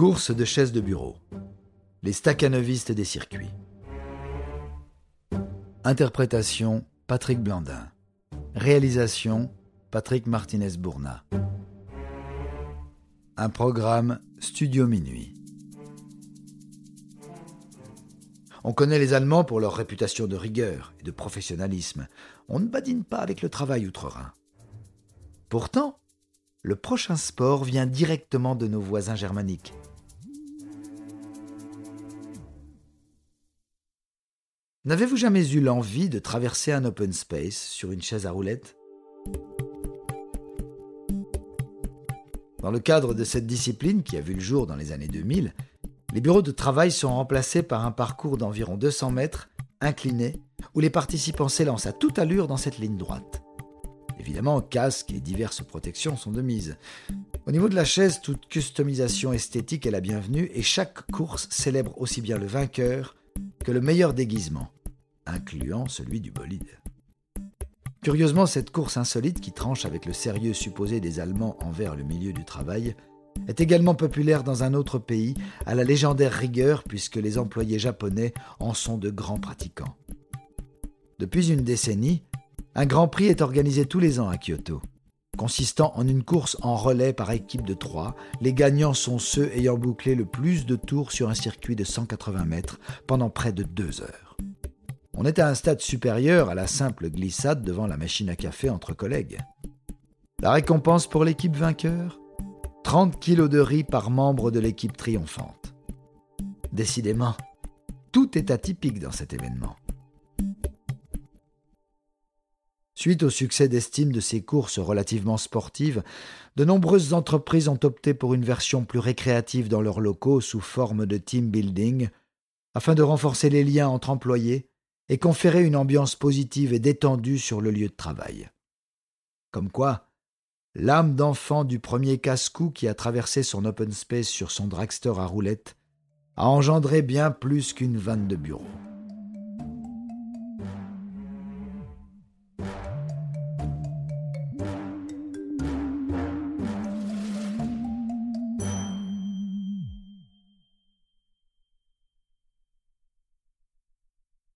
Course de chaises de bureau. Les staccanovistes des circuits. Interprétation Patrick Blandin. Réalisation Patrick Martinez-Bourna. Un programme Studio Minuit. On connaît les Allemands pour leur réputation de rigueur et de professionnalisme. On ne badine pas avec le travail outre-Rhin. Pourtant, le prochain sport vient directement de nos voisins germaniques. N'avez-vous jamais eu l'envie de traverser un open space sur une chaise à roulettes? Dans le cadre de cette discipline qui a vu le jour dans les années 2000, les bureaux de travail sont remplacés par un parcours d'environ 200 mètres, incliné, où les participants s'élancent à toute allure dans cette ligne droite. Évidemment, casques et diverses protections sont de mise. Au niveau de la chaise, toute customisation esthétique est la bienvenue et chaque course célèbre aussi bien le vainqueur que le meilleur déguisement, incluant celui du bolide. Curieusement, cette course insolite qui tranche avec le sérieux supposé des Allemands envers le milieu du travail est également populaire dans un autre pays à la légendaire rigueur puisque les employés japonais en sont de grands pratiquants. Depuis une décennie, un Grand Prix est organisé tous les ans à Kyoto, consistant en une course en relais par équipe de trois. Les gagnants sont ceux ayant bouclé le plus de tours sur un circuit de 180 mètres pendant près de deux heures. On est à un stade supérieur à la simple glissade devant la machine à café entre collègues. La récompense pour l'équipe vainqueur? 30 kilos de riz par membre de l'équipe triomphante. Décidément, tout est atypique dans cet événement. Suite au succès d'estime de ces courses relativement sportives, de nombreuses entreprises ont opté pour une version plus récréative dans leurs locaux sous forme de team building, afin de renforcer les liens entre employés et conférer une ambiance positive et détendue sur le lieu de travail. Comme quoi, l'âme d'enfant du premier casse-cou qui a traversé son open space sur son dragster à roulettes a engendré bien plus qu'une vanne de bureau.